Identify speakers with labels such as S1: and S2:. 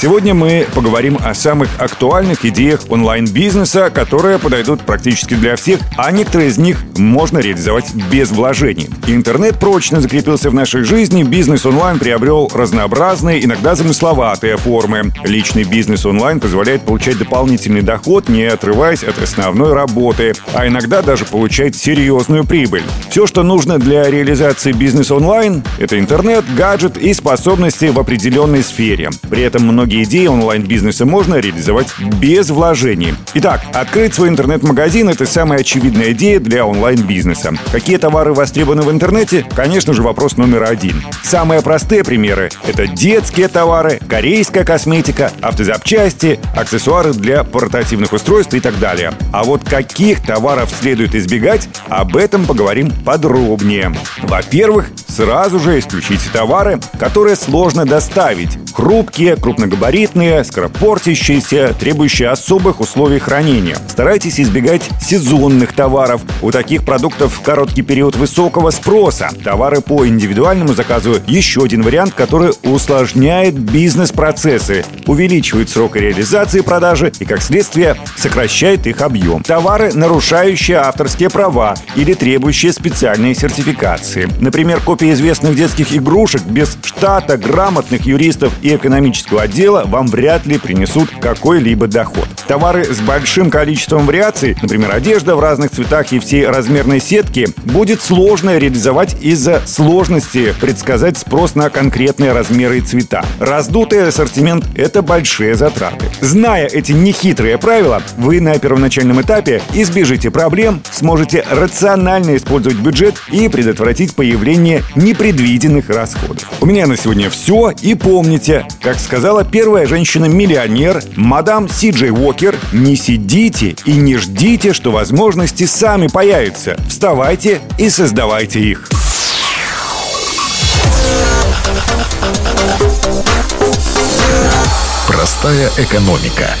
S1: Сегодня мы поговорим о самых актуальных идеях онлайн-бизнеса, которые подойдут практически для всех, а некоторые из них можно реализовать без вложений. Интернет прочно закрепился в нашей жизни, бизнес онлайн приобрел разнообразные, иногда замысловатые формы. Личный бизнес онлайн позволяет получать дополнительный доход, не отрываясь от основной работы, а иногда даже получать серьезную прибыль. Все, что нужно для реализации бизнеса онлайн, это интернет, гаджет и способности в определенной сфере. При этом многие многие идеи онлайн-бизнеса можно реализовать без вложений. Итак, открыть свой интернет-магазин – это самая очевидная идея для онлайн-бизнеса. Какие товары востребованы в интернете? Конечно же, вопрос номер один. Самые простые примеры – это детские товары, корейская косметика, автозапчасти, аксессуары для портативных устройств и так далее. А вот каких товаров следует избегать, об этом поговорим подробнее. Во-первых, сразу же исключите товары, которые сложно доставить. Хрупкие, крупногабаритные габаритные, скоропортящиеся, требующие особых условий хранения. Старайтесь избегать сезонных товаров. У таких продуктов короткий период высокого спроса. Товары по индивидуальному заказу – еще один вариант, который усложняет бизнес-процессы, увеличивает срок реализации продажи и, как следствие, сокращает их объем. Товары, нарушающие авторские права или требующие специальной сертификации. Например, копии известных детских игрушек без штата, грамотных юристов и экономического отдела дела вам вряд ли принесут какой-либо доход. Товары с большим количеством вариаций, например, одежда в разных цветах и всей размерной сетки, будет сложно реализовать из-за сложности предсказать спрос на конкретные размеры и цвета. Раздутый ассортимент – это большие затраты. Зная эти нехитрые правила, вы на первоначальном этапе избежите проблем, сможете рационально использовать бюджет и предотвратить появление непредвиденных расходов. У меня на сегодня все. И помните, как сказала первая женщина-миллионер, мадам Си Джей Уокер, не сидите и не ждите, что возможности сами появятся. Вставайте и создавайте их.
S2: Простая экономика.